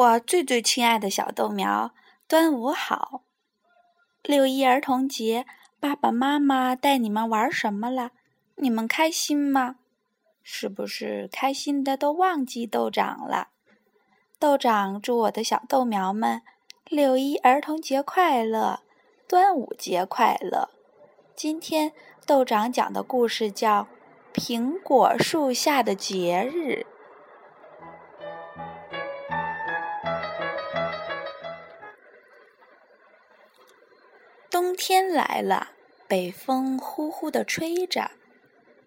我最最亲爱的小豆苗，端午好！六一儿童节，爸爸妈妈带你们玩什么了？你们开心吗？是不是开心的都忘记豆长了？豆长祝我的小豆苗们六一儿童节快乐，端午节快乐！今天豆长讲的故事叫《苹果树下的节日》。冬天来了，北风呼呼地吹着，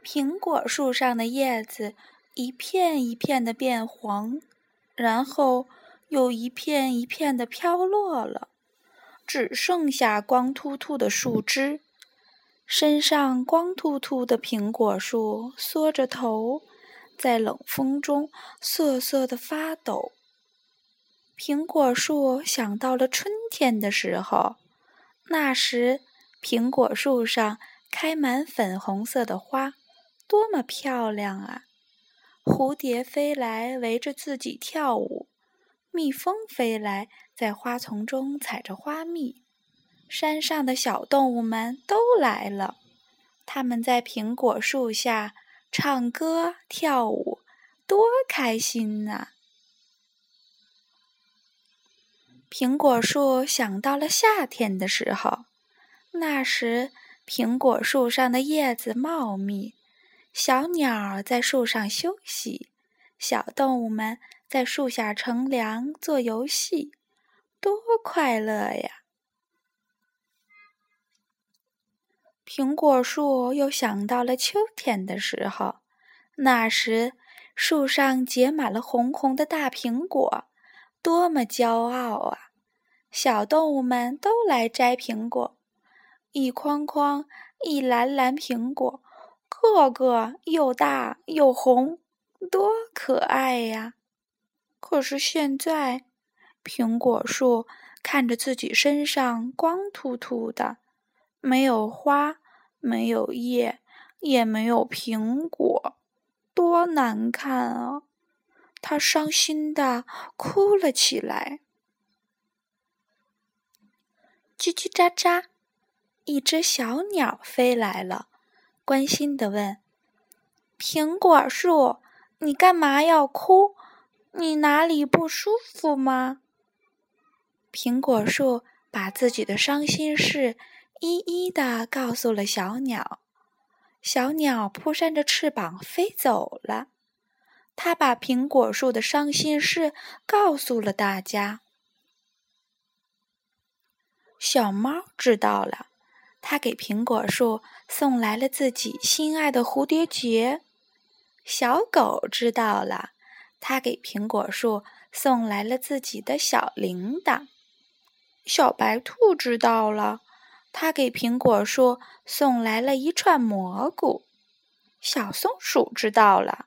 苹果树上的叶子一片一片的变黄，然后又一片一片的飘落了，只剩下光秃秃的树枝。身上光秃秃的苹果树缩着头，在冷风中瑟瑟地发抖。苹果树想到了春天的时候。那时，苹果树上开满粉红色的花，多么漂亮啊！蝴蝶飞来围着自己跳舞，蜜蜂飞来在花丛中采着花蜜，山上的小动物们都来了，他们在苹果树下唱歌跳舞，多开心呐！苹果树想到了夏天的时候，那时苹果树上的叶子茂密，小鸟在树上休息，小动物们在树下乘凉做游戏，多快乐呀！苹果树又想到了秋天的时候，那时树上结满了红红的大苹果。多么骄傲啊！小动物们都来摘苹果，一筐筐、一篮篮苹果，个个又大又红，多可爱呀！可是现在，苹果树看着自己身上光秃秃的，没有花，没有叶，也没有苹果，多难看啊！他伤心的哭了起来。叽叽喳喳，一只小鸟飞来了，关心的问：“苹果树，你干嘛要哭？你哪里不舒服吗？”苹果树把自己的伤心事一一的告诉了小鸟。小鸟扑扇着翅膀飞走了。他把苹果树的伤心事告诉了大家。小猫知道了，它给苹果树送来了自己心爱的蝴蝶结。小狗知道了，它给苹果树送来了自己的小铃铛。小白兔知道了，它给苹果树送来了一串蘑菇。小松鼠知道了。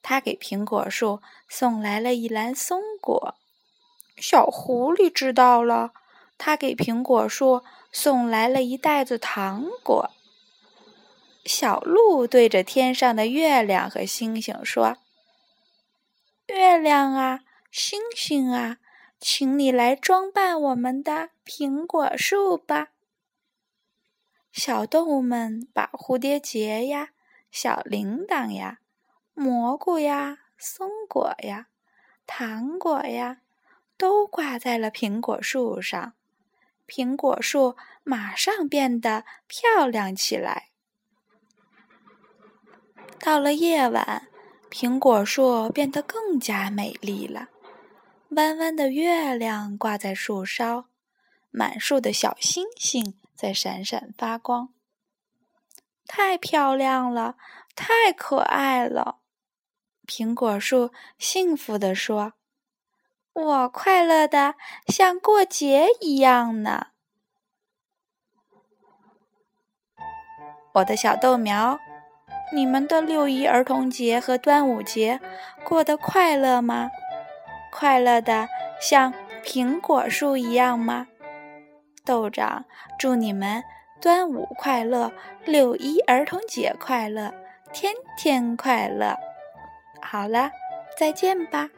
他给苹果树送来了一篮松果，小狐狸知道了，他给苹果树送来了一袋子糖果。小鹿对着天上的月亮和星星说：“月亮啊，星星啊，请你来装扮我们的苹果树吧。”小动物们把蝴蝶结呀，小铃铛呀。蘑菇呀，松果呀，糖果呀，都挂在了苹果树上。苹果树马上变得漂亮起来。到了夜晚，苹果树变得更加美丽了。弯弯的月亮挂在树梢，满树的小星星在闪闪发光。太漂亮了，太可爱了。苹果树幸福地说：“我快乐的像过节一样呢。”我的小豆苗，你们的六一儿童节和端午节过得快乐吗？快乐的像苹果树一样吗？豆长祝你们端午快乐，六一儿童节快乐，天天快乐！好了，再见吧。